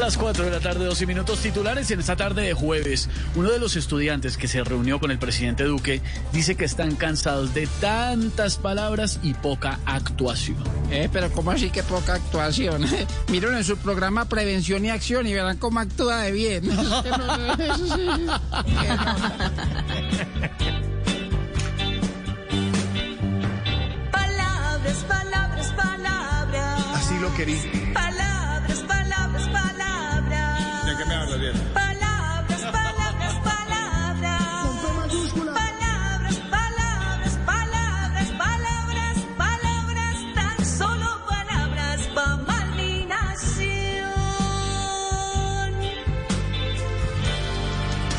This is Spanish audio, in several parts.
las 4 de la tarde, 12 minutos titulares en esta tarde de jueves. Uno de los estudiantes que se reunió con el presidente Duque dice que están cansados de tantas palabras y poca actuación. Eh, pero ¿cómo así que poca actuación? Miren en su programa Prevención y Acción y verán cómo actúa de bien. Palabras, palabras, palabras. Así lo quería.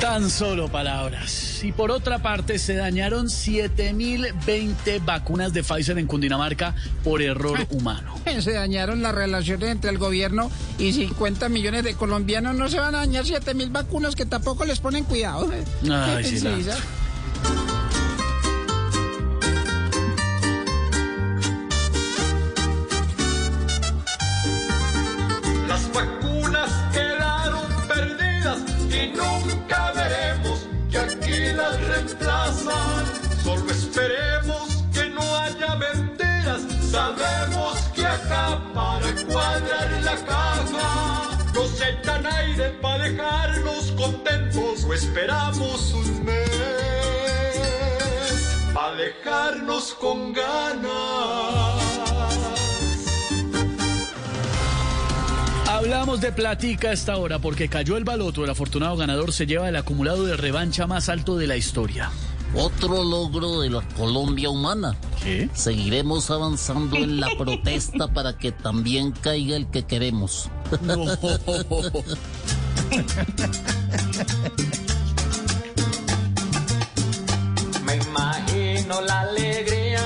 Tan solo palabras. Y por otra parte, se dañaron 7.020 vacunas de Pfizer en Cundinamarca por error humano. Se dañaron las relaciones entre el gobierno y 50 millones de colombianos. No se van a dañar 7 mil vacunas que tampoco les ponen cuidado. Ay, sí, ¿sabes? Las vacunas quedaron perdidas y nunca Sabemos que acá para cuadrar la caja nos echan aire para dejarnos contentos o esperamos un mes para dejarnos con ganas. Hablamos de platica a esta hora porque cayó el baloto. El afortunado ganador se lleva el acumulado de revancha más alto de la historia. Otro logro de la Colombia humana. ¿Qué? Seguiremos avanzando en la protesta para que también caiga el que queremos. No. Me imagino la alegría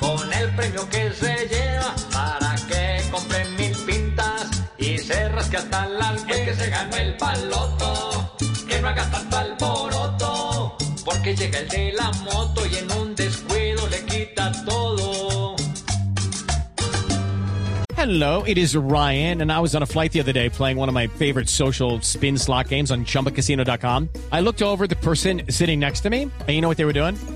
con el premio que se lleva para que compre mil pintas y se rasque hasta el alma. El que se ganó el paloto, que no haga tanto alboroto, porque llega el de la moto y en un descuido le quita todo. Hello, it is Ryan, and I was on a flight the other day playing one of my favorite social spin slot games on chumbacasino.com. I looked over the person sitting next to me, and you know what they were doing?